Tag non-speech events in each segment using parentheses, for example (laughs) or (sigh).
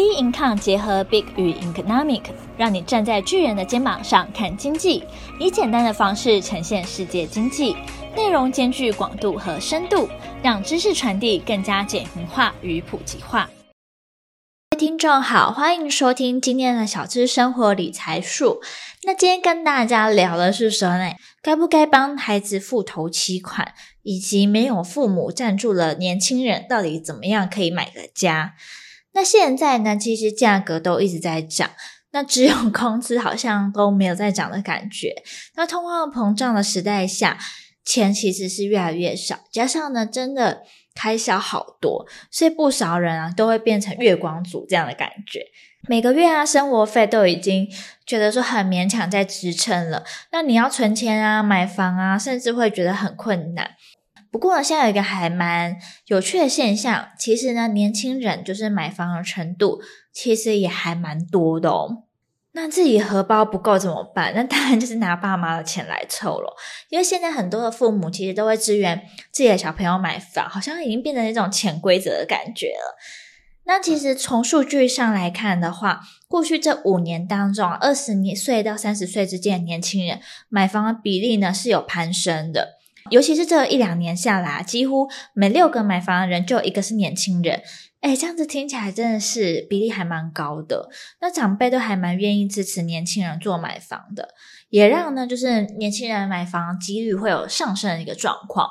B Income 结合 Big 与 Economic，让你站在巨人的肩膀上看经济，以简单的方式呈现世界经济，内容兼具广度和深度，让知识传递更加简明化与普及化。听众好，欢迎收听今天的小资生活理财术。那今天跟大家聊的是什么呢，该不该帮孩子付头期款，以及没有父母赞助的年轻人到底怎么样可以买个家？那现在呢，其实价格都一直在涨，那只有 (laughs) 工资好像都没有在涨的感觉。那通货膨胀的时代下，钱其实是越来越少，加上呢，真的开销好多，所以不少人啊都会变成月光族这样的感觉。每个月啊，生活费都已经觉得说很勉强在支撑了，那你要存钱啊、买房啊，甚至会觉得很困难。不过，现在有一个还蛮有趣的现象，其实呢，年轻人就是买房的程度，其实也还蛮多的哦。那自己荷包不够怎么办？那当然就是拿爸妈的钱来凑了。因为现在很多的父母其实都会支援自己的小朋友买房，好像已经变成一种潜规则的感觉了。那其实从数据上来看的话，过去这五年当中，二十岁到三十岁之间的年轻人买房的比例呢是有攀升的。尤其是这一两年下来，几乎每六个买房的人就有一个是年轻人。诶，这样子听起来真的是比例还蛮高的。那长辈都还蛮愿意支持年轻人做买房的，也让呢就是年轻人买房几率会有上升的一个状况。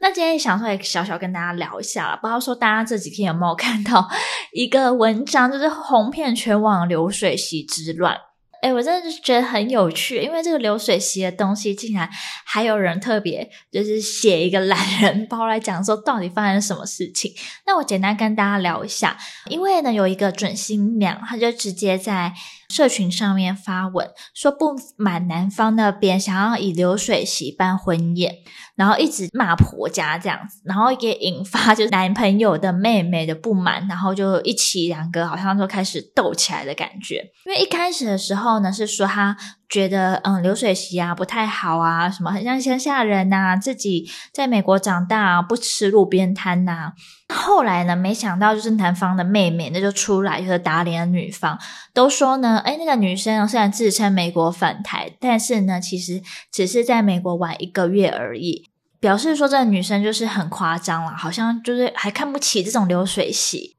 那今天想说也小小跟大家聊一下，不知道说大家这几天有没有看到一个文章，就是红遍全网流水席之乱。哎，我真的是觉得很有趣，因为这个流水席的东西，竟然还有人特别就是写一个懒人包来讲说到底发生什么事情。那我简单跟大家聊一下，因为呢有一个准新娘，她就直接在社群上面发文说不满男方那边想要以流水席办婚宴。然后一直骂婆家这样子，然后也引发就是 (laughs) 男朋友的妹妹的不满，然后就一起两个好像就开始斗起来的感觉。因为一开始的时候呢，是说他觉得嗯流水席啊不太好啊，什么很像乡下人呐、啊，自己在美国长大啊，不吃路边摊呐、啊。后来呢，没想到就是男方的妹妹那就出来就是打脸女方，都说呢，哎那个女生虽然自称美国反台，但是呢，其实只是在美国玩一个月而已。表示说这个女生就是很夸张了，好像就是还看不起这种流水席。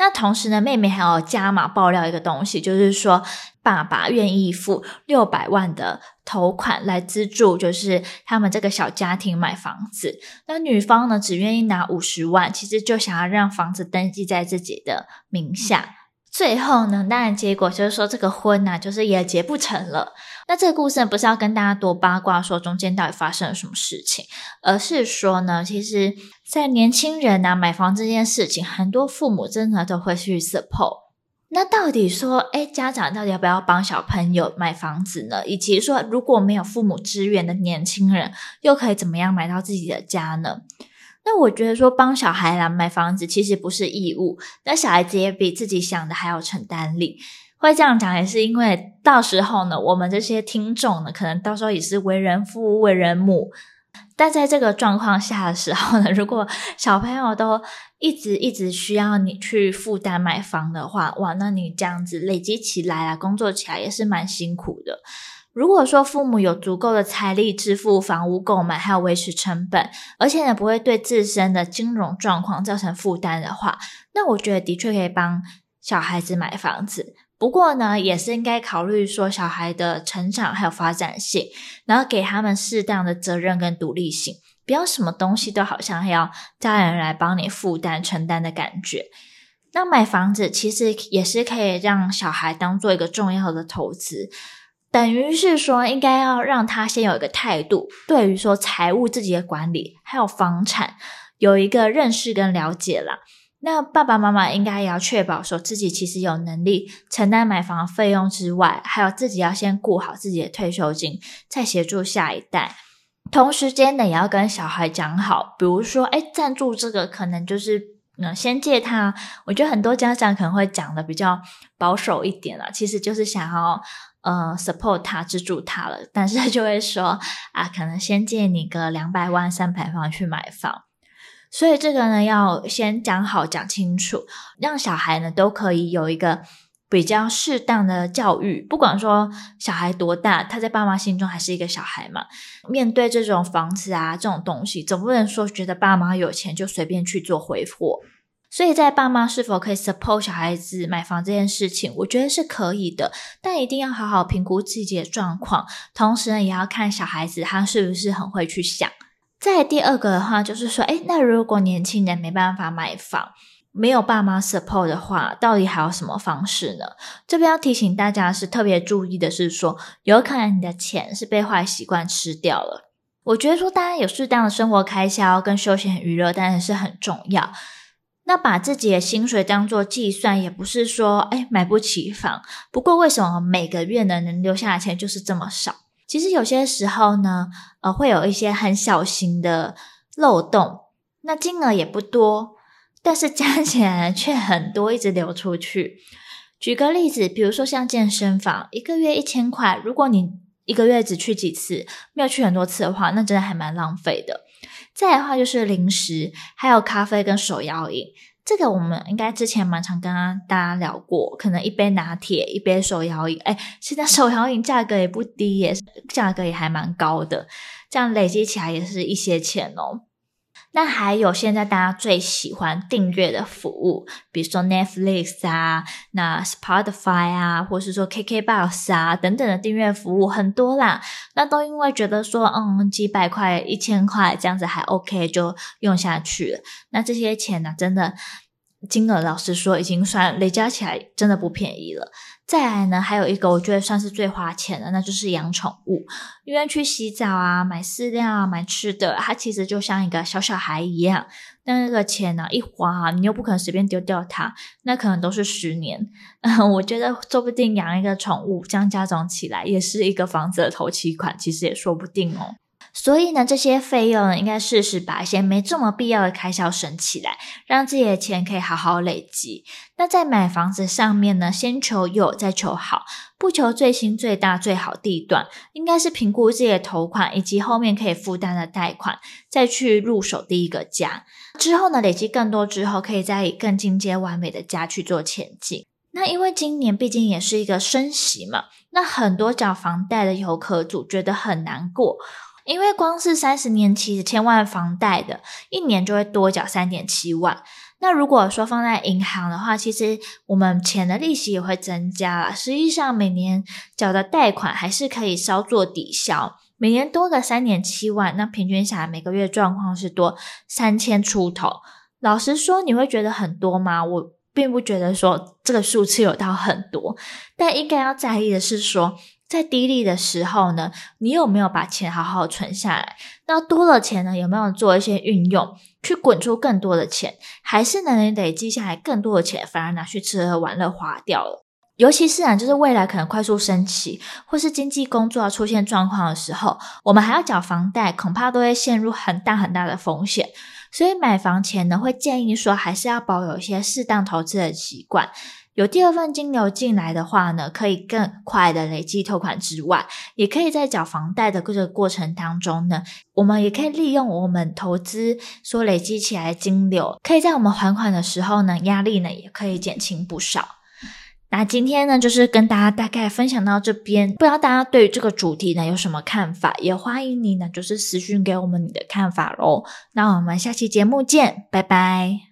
那同时呢，妹妹还有加码爆料一个东西，就是说爸爸愿意付六百万的头款来资助，就是他们这个小家庭买房子。那女方呢，只愿意拿五十万，其实就想要让房子登记在自己的名下。最后呢，当然结果就是说这个婚呐、就是也结不成了。那这个故事不是要跟大家多八卦，说中间到底发生了什么事情，而是说呢，其实，在年轻人呐买房这件事情，很多父母真的都会去 support。那到底说，诶家长到底要不要帮小朋友买房子呢？以及说，如果没有父母支援的年轻人，又可以怎么样买到自己的家呢？那我觉得说帮小孩来买房子其实不是义务，那小孩子也比自己想的还要承担力。会这样讲也是因为到时候呢，我们这些听众呢，可能到时候也是为人父、为人母。但在这个状况下的时候呢，如果小朋友都一直一直需要你去负担买房的话，哇，那你这样子累积起来啊，工作起来也是蛮辛苦的。如果说父母有足够的财力支付房屋购买还有维持成本，而且呢不会对自身的金融状况造成负担的话，那我觉得的确可以帮小孩子买房子。不过呢，也是应该考虑说小孩的成长还有发展性，然后给他们适当的责任跟独立性，不要什么东西都好像要家人来帮你负担承担的感觉。那买房子其实也是可以让小孩当做一个重要的投资。等于是说，应该要让他先有一个态度，对于说财务自己的管理，还有房产有一个认识跟了解啦。那爸爸妈妈应该也要确保说自己其实有能力承担买房费用之外，还有自己要先顾好自己的退休金，再协助下一代。同时间呢，也要跟小孩讲好，比如说，诶，赞助这个可能就是，嗯，先借他。我觉得很多家长可能会讲的比较保守一点了，其实就是想要。呃，support 他资助他了，但是就会说啊，可能先借你个两百万、三百万去买房。所以这个呢，要先讲好、讲清楚，让小孩呢都可以有一个比较适当的教育。不管说小孩多大，他在爸妈心中还是一个小孩嘛。面对这种房子啊，这种东西，总不能说觉得爸妈有钱就随便去做挥霍。所以在爸妈是否可以 support 小孩子买房这件事情，我觉得是可以的，但一定要好好评估自己的状况，同时呢，也要看小孩子他是不是很会去想。再第二个的话，就是说，诶，那如果年轻人没办法买房，没有爸妈 support 的话，到底还有什么方式呢？这边要提醒大家是特别注意的是说，有可能你的钱是被坏习惯吃掉了。我觉得说，大家有适当的生活开销跟休闲娱乐，当然是很重要。那把自己的薪水当做计算，也不是说，诶，买不起房。不过为什么每个月呢，能留下的钱就是这么少？其实有些时候呢，呃，会有一些很小型的漏洞，那金额也不多，但是加起来却很多，一直流出去。举个例子，比如说像健身房，一个月一千块，如果你一个月只去几次，没有去很多次的话，那真的还蛮浪费的。再的话就是零食，还有咖啡跟手摇饮。这个我们应该之前蛮常跟大家聊过，可能一杯拿铁，一杯手摇饮，哎，现在手摇饮价格也不低耶，价格也还蛮高的，这样累积起来也是一些钱哦。那还有现在大家最喜欢订阅的服务，比如说 Netflix 啊，那 Spotify 啊，或是说 KKBox 啊等等的订阅服务很多啦。那都因为觉得说，嗯，几百块、一千块这样子还 OK，就用下去了。那这些钱呢，真的金额老实说，已经算累加起来真的不便宜了。再来呢，还有一个我觉得算是最花钱的，那就是养宠物。因为去洗澡啊、买饲料啊、买吃的，它其实就像一个小小孩一样。那那个钱呢、啊，一花，你又不可能随便丢掉它，那可能都是十年。嗯，(laughs) 我觉得说不定养一个宠物，这样加总起来，也是一个房子的头期款，其实也说不定哦。所以呢，这些费用呢，应该适时把一些没这么必要的开销省起来，让自己的钱可以好好累积。那在买房子上面呢，先求有，再求好，不求最新、最大、最好地段，应该是评估自己的头款以及后面可以负担的贷款，再去入手第一个家。之后呢，累积更多之后，可以再以更进阶完美的家去做前进。那因为今年毕竟也是一个升息嘛，那很多缴房贷的游客族觉得很难过。因为光是三十年期千万房贷的，一年就会多缴三点七万。那如果说放在银行的话，其实我们钱的利息也会增加了。实际上每年缴的贷款还是可以稍作抵消，每年多个三点七万，那平均下来每个月状况是多三千出头。老实说，你会觉得很多吗？我并不觉得说这个数字有到很多，但应该要在意的是说。在低利的时候呢，你有没有把钱好好存下来？那多了钱呢，有没有做一些运用，去滚出更多的钱？还是能累积下来更多的钱，反而拿去吃喝玩乐花掉了？尤其是啊，就是未来可能快速升息，或是经济工作要出现状况的时候，我们还要缴房贷，恐怕都会陷入很大很大的风险。所以买房前呢，会建议说，还是要保有一些适当投资的习惯。有第二份金流进来的话呢，可以更快的累积透款之外，也可以在缴房贷的这个过程当中呢，我们也可以利用我们投资所累积起来的金流，可以在我们还款的时候呢，压力呢也可以减轻不少。那今天呢，就是跟大家大概分享到这边，不知道大家对于这个主题呢有什么看法，也欢迎你呢就是私讯给我们你的看法喽。那我们下期节目见，拜拜。